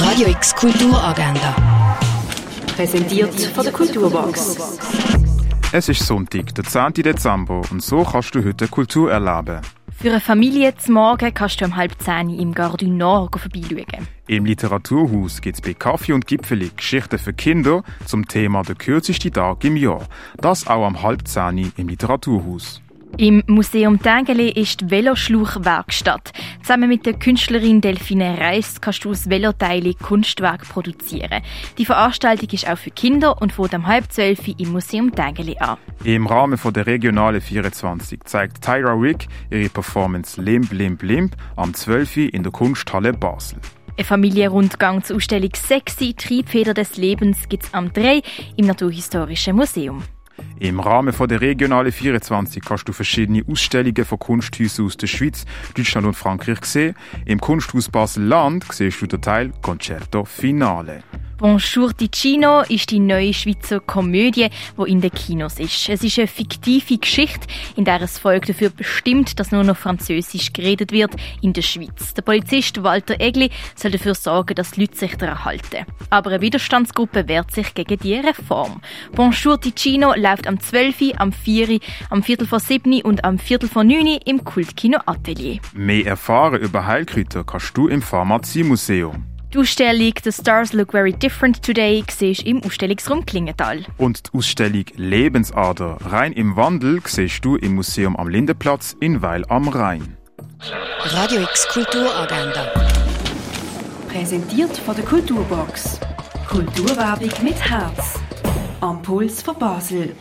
Radio X Kulturagenda. Präsentiert von der Kulturbox. Es ist Sonntag, der 10. Dezember, und so kannst du heute Kultur erleben. Für eine Familie zum Morgen kannst du um halb zehn im Gare du Nord vorbeischauen. Im Literaturhaus gibt es bei Kaffee und Gipfeli Geschichten für Kinder zum Thema der kürzeste Tag im Jahr. Das auch am halb zehn im Literaturhaus. Im Museum Tengeli ist die Veloschlauchwerkstatt. Zusammen mit der Künstlerin Delphine Reis kannst du aus Veloteile Kunstwerk produzieren. Die Veranstaltung ist auch für Kinder und fängt am halb zwölf im Museum Tengeli an. Im Rahmen von der Regionale 24 zeigt Tyra Wick ihre Performance Limp Limp Limp am 12. in der Kunsthalle Basel. Ein Familienrundgang zur Ausstellung Sexy Triebfeder des Lebens gibt es am 3 im Naturhistorischen Museum. Im Rahmen von der Regionale 24 kannst du verschiedene Ausstellungen von Kunsthäusern aus der Schweiz, Deutschland und Frankreich sehen. Im Kunsthaus Basel-Land siehst du den Teil Concerto Finale. Bonjour Ticino ist die neue Schweizer Komödie, die in den Kinos ist. Es ist eine fiktive Geschichte, in der es Volk dafür bestimmt, dass nur noch Französisch geredet wird in der Schweiz. Der Polizist Walter Egli soll dafür sorgen, dass die Leute sich daran halten. Aber eine Widerstandsgruppe wehrt sich gegen die Reform. Bonjour Ticino läuft am 12., am 4., am Viertel vor 7. und am Viertel vor 9. im Kultkino Atelier. Mehr erfahren über Heilkräuter kannst du im Pharmaziemuseum. Die Ausstellung «The Stars Look Very Different Today» siehst im Ausstellungsraum Klingenthal. Und die Ausstellung «Lebensader. Rein im Wandel» siehst du im Museum am Lindenplatz in Weil am Rhein. Radio X Kulturagenda. Präsentiert von der Kulturbox. Kulturwerbung mit Herz. Am Puls von Basel.